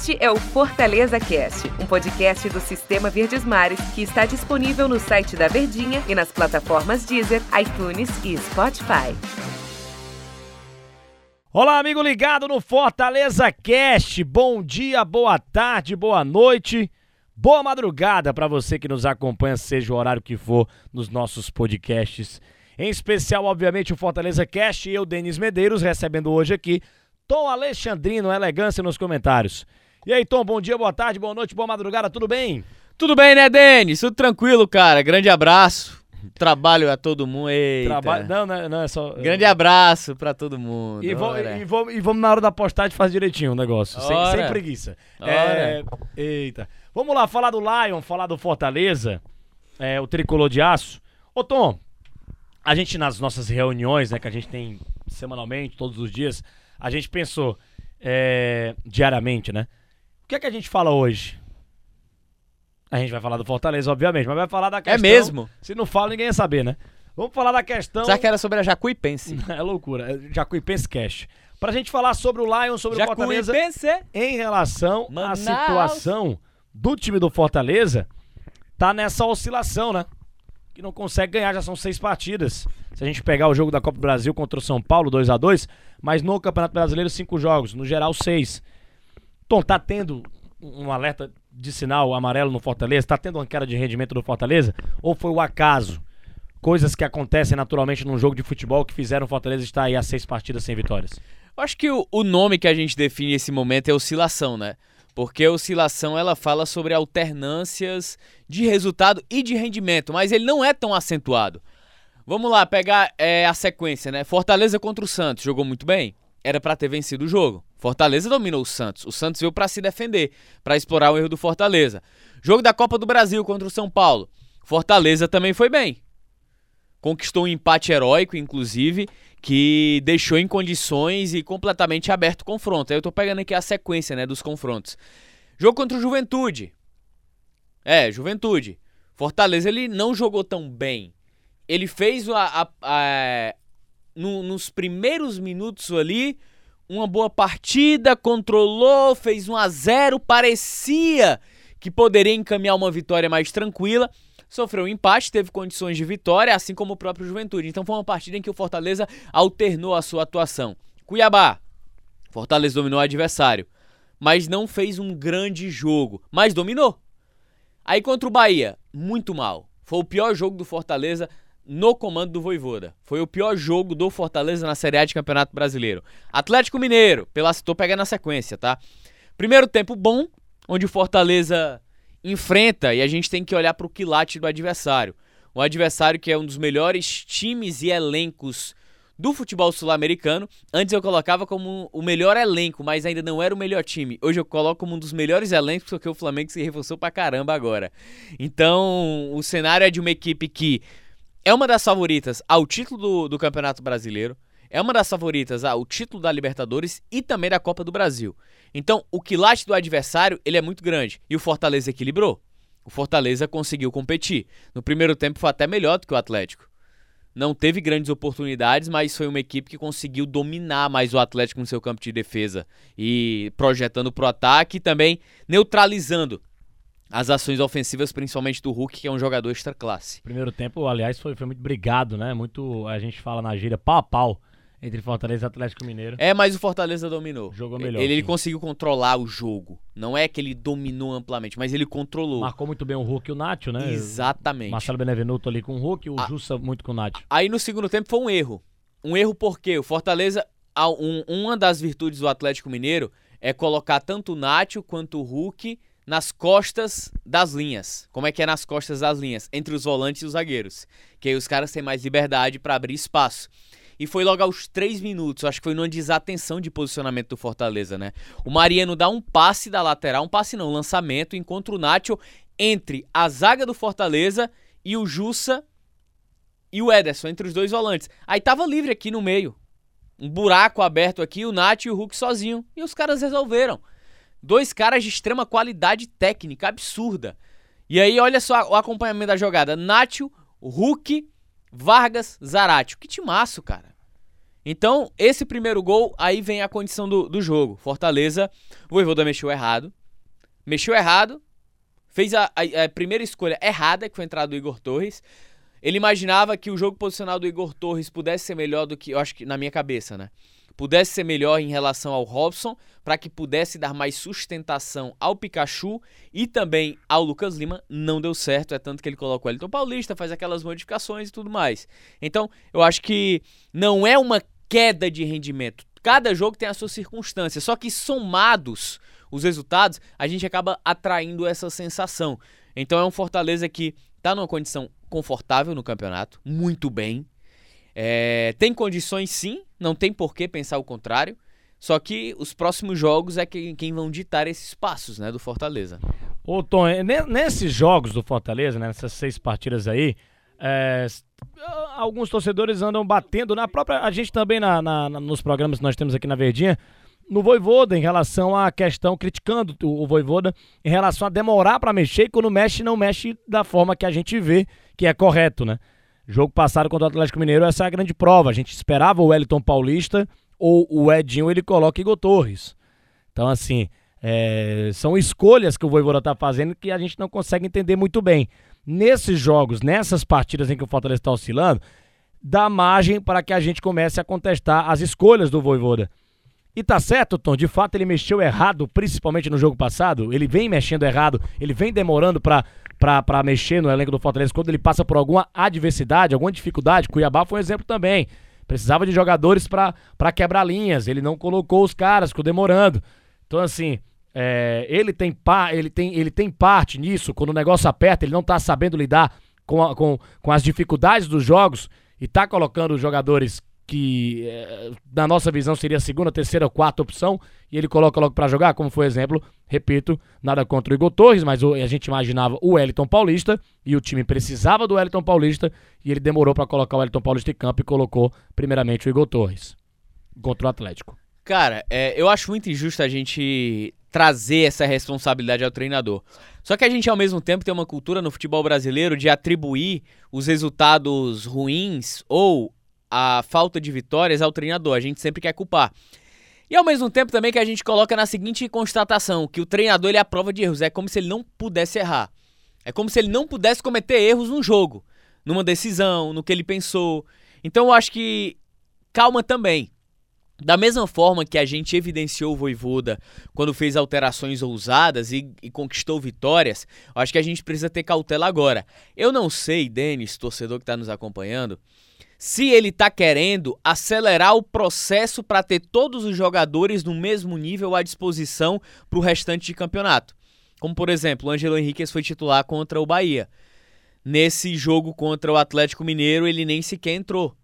Este é o Fortaleza Cast, um podcast do Sistema Verdes Mares que está disponível no site da Verdinha e nas plataformas Deezer, iTunes e Spotify. Olá, amigo ligado no Fortaleza Cast. Bom dia, boa tarde, boa noite. Boa madrugada para você que nos acompanha, seja o horário que for, nos nossos podcasts. Em especial, obviamente, o Fortaleza Cast e eu, Denis Medeiros, recebendo hoje aqui Tom Alexandrino, elegância nos comentários. E aí, Tom, bom dia, boa tarde, boa noite, boa madrugada, tudo bem? Tudo bem, né, Denis? Tudo tranquilo, cara. Grande abraço. Trabalho a todo mundo. Eita. Trabalho. Não, não, não, é só. Grande abraço pra todo mundo. E, Ora. e, vamos, e vamos na hora da postagem fazer direitinho o negócio, sem, sem preguiça. É, eita. Vamos lá, falar do Lion, falar do Fortaleza, é, o tricolor de aço. Ô Tom, a gente nas nossas reuniões, né, que a gente tem semanalmente, todos os dias, a gente pensou é, diariamente, né? O que é que a gente fala hoje? A gente vai falar do Fortaleza, obviamente, mas vai falar da questão... mesmo? Se não fala, ninguém ia saber, né? Vamos falar da questão... Será que era sobre a Jacuipense? É loucura. É Jacuipense Cash. Pra gente falar sobre o Lion, sobre o Fortaleza Jacuipense? em relação à Manaus. situação do time do Fortaleza, tá nessa oscilação, né? Que não consegue ganhar, já são seis partidas. Se a gente pegar o jogo da Copa do Brasil contra o São Paulo, 2 a 2 mas no Campeonato Brasileiro, cinco jogos, no geral, seis. Tom, tá tendo um alerta de sinal amarelo no Fortaleza? Tá tendo uma queda de rendimento do Fortaleza? Ou foi o acaso? Coisas que acontecem naturalmente num jogo de futebol que fizeram o Fortaleza estar aí a seis partidas sem vitórias. Eu acho que o, o nome que a gente define esse momento é oscilação, né? Porque a oscilação ela fala sobre alternâncias de resultado e de rendimento, mas ele não é tão acentuado. Vamos lá, pegar é, a sequência, né? Fortaleza contra o Santos, jogou muito bem? Era pra ter vencido o jogo. Fortaleza dominou o Santos. O Santos veio pra se defender, pra explorar o erro do Fortaleza. Jogo da Copa do Brasil contra o São Paulo. Fortaleza também foi bem. Conquistou um empate heróico, inclusive, que deixou em condições e completamente aberto o confronto. Aí eu tô pegando aqui a sequência, né, dos confrontos. Jogo contra o Juventude. É, Juventude. Fortaleza ele não jogou tão bem. Ele fez a, a- a- no- nos primeiros minutos ali uma boa partida, controlou, fez 1 a 0, parecia que poderia encaminhar uma vitória mais tranquila. Sofreu um empate, teve condições de vitória, assim como o próprio Juventude. Então foi uma partida em que o Fortaleza alternou a sua atuação. Cuiabá. Fortaleza dominou o adversário, mas não fez um grande jogo, mas dominou. Aí contra o Bahia, muito mal. Foi o pior jogo do Fortaleza no comando do Voivoda. Foi o pior jogo do Fortaleza na Série A de Campeonato Brasileiro. Atlético Mineiro, pela tô pegando na sequência, tá? Primeiro tempo bom, onde o Fortaleza enfrenta e a gente tem que olhar para o quilate do adversário. O adversário que é um dos melhores times e elencos do futebol sul-americano. Antes eu colocava como o melhor elenco, mas ainda não era o melhor time. Hoje eu coloco como um dos melhores elencos porque o Flamengo se reforçou pra caramba agora. Então, o cenário é de uma equipe que é uma das favoritas ao título do, do Campeonato Brasileiro, é uma das favoritas ao título da Libertadores e também da Copa do Brasil. Então, o quilate do adversário, ele é muito grande e o Fortaleza equilibrou. O Fortaleza conseguiu competir. No primeiro tempo foi até melhor do que o Atlético. Não teve grandes oportunidades, mas foi uma equipe que conseguiu dominar mais o Atlético no seu campo de defesa e projetando pro ataque e também neutralizando as ações ofensivas, principalmente do Hulk, que é um jogador extra classe. Primeiro tempo, aliás, foi, foi muito brigado, né? Muito, a gente fala na gíria, pau a pau entre Fortaleza e Atlético Mineiro. É, mas o Fortaleza dominou. Jogou melhor, Ele, ele conseguiu controlar o jogo. Não é que ele dominou amplamente, mas ele controlou. Marcou muito bem o Hulk e o Nacho, né? Exatamente. Marcelo Benevenuto ali com o Hulk e o Ah. Jussa muito com o Nacho. Aí no segundo tempo foi um erro. Um erro porque o Fortaleza, a- um- uma das virtudes do Atlético Mineiro é colocar tanto o Nacho quanto o Hulk nas costas das linhas. Como é que é nas costas das linhas? Entre os volantes e os zagueiros. Que aí os caras têm mais liberdade para abrir espaço. E foi logo aos três minutos, acho que foi numa desatenção de posicionamento do Fortaleza, né? O Mariano dá um passe da lateral, um passe não, um lançamento, encontra o Nacho entre a zaga do Fortaleza e o Jussa e o Ederson, entre os dois volantes. Aí tava livre aqui no meio. Um buraco aberto aqui, o Nath e o Hulk sozinho. E os caras resolveram. Dois caras de extrema qualidade técnica, absurda. E aí, olha só o acompanhamento da jogada. Nacho, Hulk, Vargas, Zaratio. Que timaço, cara. Então, esse primeiro gol, aí vem a condição do, do jogo. Fortaleza, o Voivoda mexeu errado. Mexeu errado, fez a, a, a, primeira escolha errada, que foi a entrada do Igor Torres. Ele imaginava que o jogo posicional do Igor Torres pudesse ser melhor do que, eu acho que na minha cabeça, né? Pudesse ser melhor em relação ao Robson, para que pudesse dar mais sustentação ao Pikachu e também ao Lucas Lima. Não deu certo, é tanto que ele coloca o Elton Paulista, faz aquelas modificações e tudo mais. Então, eu acho que não é uma queda de rendimento. Cada jogo tem as suas circunstâncias, só que somados os resultados, a gente acaba atraindo essa sensação. Então é um Fortaleza que está numa condição confortável no campeonato, muito bem. É, tem condições sim, não tem por que pensar o contrário. Só que os próximos jogos é quem, quem vão ditar esses passos, né, do Fortaleza. Ô Tom, é, nesses jogos do Fortaleza, né, nessas seis partidas aí, é, alguns torcedores andam batendo na própria. A gente também, na, na, nos programas que nós temos aqui na Verdinha, no Voivoda em relação à questão, criticando o, Voivoda em relação a demorar para mexer e quando mexe, não mexe da forma que a gente vê que é correto, né? Jogo passado contra o Atlético Mineiro, essa é a grande prova. A gente esperava o Wellington Paulista ou o Edinho, ele coloca Igor Torres. Então, assim, é, são escolhas que o Voivoda tá fazendo que a gente não consegue entender muito bem. Nesses jogos, nessas partidas em que o Fortaleza está oscilando, dá margem para que a gente comece a contestar as escolhas do Voivoda. E tá certo, Tom, de fato ele mexeu errado, principalmente no jogo passado. Ele vem mexendo errado, ele vem demorando pra, pra mexer no elenco do Fortaleza quando ele passa por alguma adversidade, alguma dificuldade. Cuiabá foi um exemplo também. Precisava de jogadores para quebrar linhas, ele não colocou os caras, ficou demorando. Então, assim, é, ele, tem pa, ele, tem, ele tem parte nisso, quando o negócio aperta, ele não tá sabendo lidar com, a, com, com as dificuldades dos jogos e tá colocando jogadores que é, na nossa visão seria a segunda, terceira, quarta opção, e ele coloca logo para jogar, como foi exemplo, repito, nada contra o Igor Torres, mas a gente imaginava o Wellington Paulista, e o time precisava do Wellington Paulista, e ele demorou para colocar o Wellington Paulista em campo e colocou primeiramente o Igor Torres contra o Atlético. Cara, é, eu acho muito injusto a gente trazer essa responsabilidade ao treinador. Só que a gente, ao mesmo tempo, tem uma cultura no futebol brasileiro de atribuir os resultados ruins ou a falta de vitórias ao treinador. A gente sempre quer culpar. E ao mesmo tempo também que a gente coloca na seguinte constatação, que o treinador ele é a prova de erros, é como se ele não pudesse errar. É como se ele não pudesse cometer erros no jogo, numa decisão, no que ele pensou. Então eu acho que calma também. Da mesma forma que a gente evidenciou o Voivoda quando fez alterações ousadas e, e conquistou vitórias, acho que a gente precisa ter cautela agora. Eu não sei, Denis, torcedor que está nos acompanhando, se ele está querendo acelerar o processo para ter todos os jogadores no mesmo nível à disposição para o restante de campeonato. Como, por exemplo, o Angelo Henriquez foi titular contra o Bahia. Nesse jogo contra o Atlético Mineiro, ele nem sequer entrou.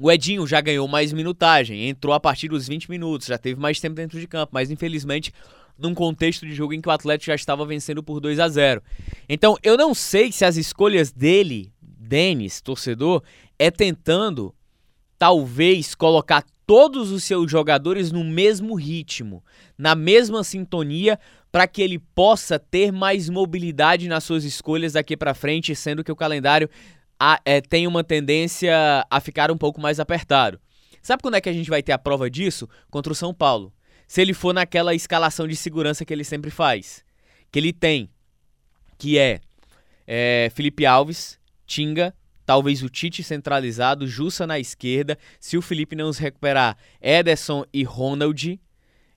O Edinho já ganhou mais minutagem, entrou a partir dos 20 minutos, já teve mais tempo dentro de campo, mas infelizmente num contexto de jogo em que o Atlético já estava vencendo por 2 a 0. Então, eu não sei se as escolhas dele, Denis, torcedor, é tentando talvez colocar todos os seus jogadores no mesmo ritmo, na mesma sintonia, para que ele possa ter mais mobilidade nas suas escolhas daqui para frente, sendo que o calendário a, é, tem uma tendência a ficar um pouco mais apertado. Sabe quando é que a gente vai ter a prova disso? Contra o São Paulo. Se ele for naquela escalação de segurança que ele sempre faz, que ele tem, que é, é Felipe Alves, Tinga, talvez o Tite centralizado, Jussa na esquerda, se o Felipe não se recuperar, Ederson e Ronald,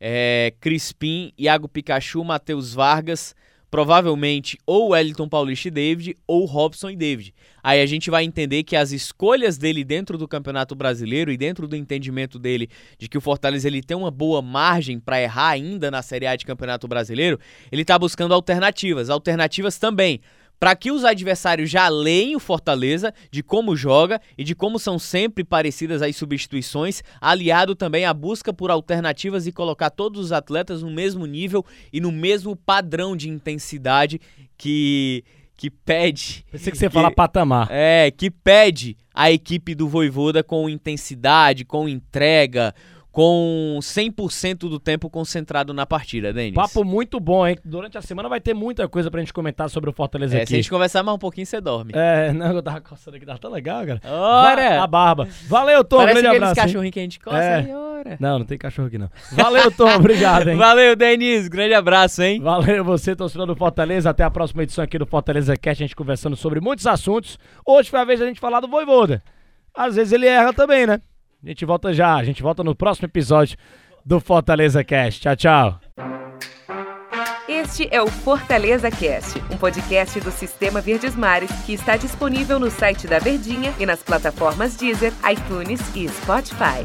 é, Crispim, Iago Pikachu, Matheus Vargas, provavelmente ou Wellington Paulista e David ou Robson e David. Aí a gente vai entender que as escolhas dele dentro do Campeonato Brasileiro e dentro do entendimento dele de que o Fortaleza ele tem uma boa margem para errar ainda na Série A de Campeonato Brasileiro, ele está buscando alternativas, alternativas também para que os adversários já leem o Fortaleza de como joga e de como são sempre parecidas as substituições, aliado também à busca por alternativas e colocar todos os atletas no mesmo nível e no mesmo padrão de intensidade que que pede. Pensei que você que, fala patamar. É, que pede a equipe do Voivoda com intensidade, com entrega, com 100% do tempo concentrado na partida, Denis. Papo muito bom, hein? Durante a semana vai ter muita coisa pra gente comentar sobre o Fortaleza é, aqui. Se a gente conversar mais um pouquinho, você dorme. É, não, eu tava coçando aqui, tava tão legal, cara. Ora! A barba. Valeu, Tom, Parece grande abraço. hein? cachorrinhos que a gente coça. É. Ora. Não, não tem cachorro aqui não. Valeu, Tom, obrigado, hein? Valeu, Denis. Grande abraço, hein? Valeu você, torcedor do Fortaleza. Até a próxima edição aqui do Fortaleza Cast, a gente conversando sobre muitos assuntos. Hoje foi a vez da gente falar do Voivoda. Às vezes ele erra também, né? A gente volta já, a gente volta no próximo episódio do Fortaleza Cast. Tchau, tchau. Este é o Fortaleza Cast, um podcast do Sistema Verdes Mares que está disponível no site da Verdinha e nas plataformas Deezer, iTunes e Spotify.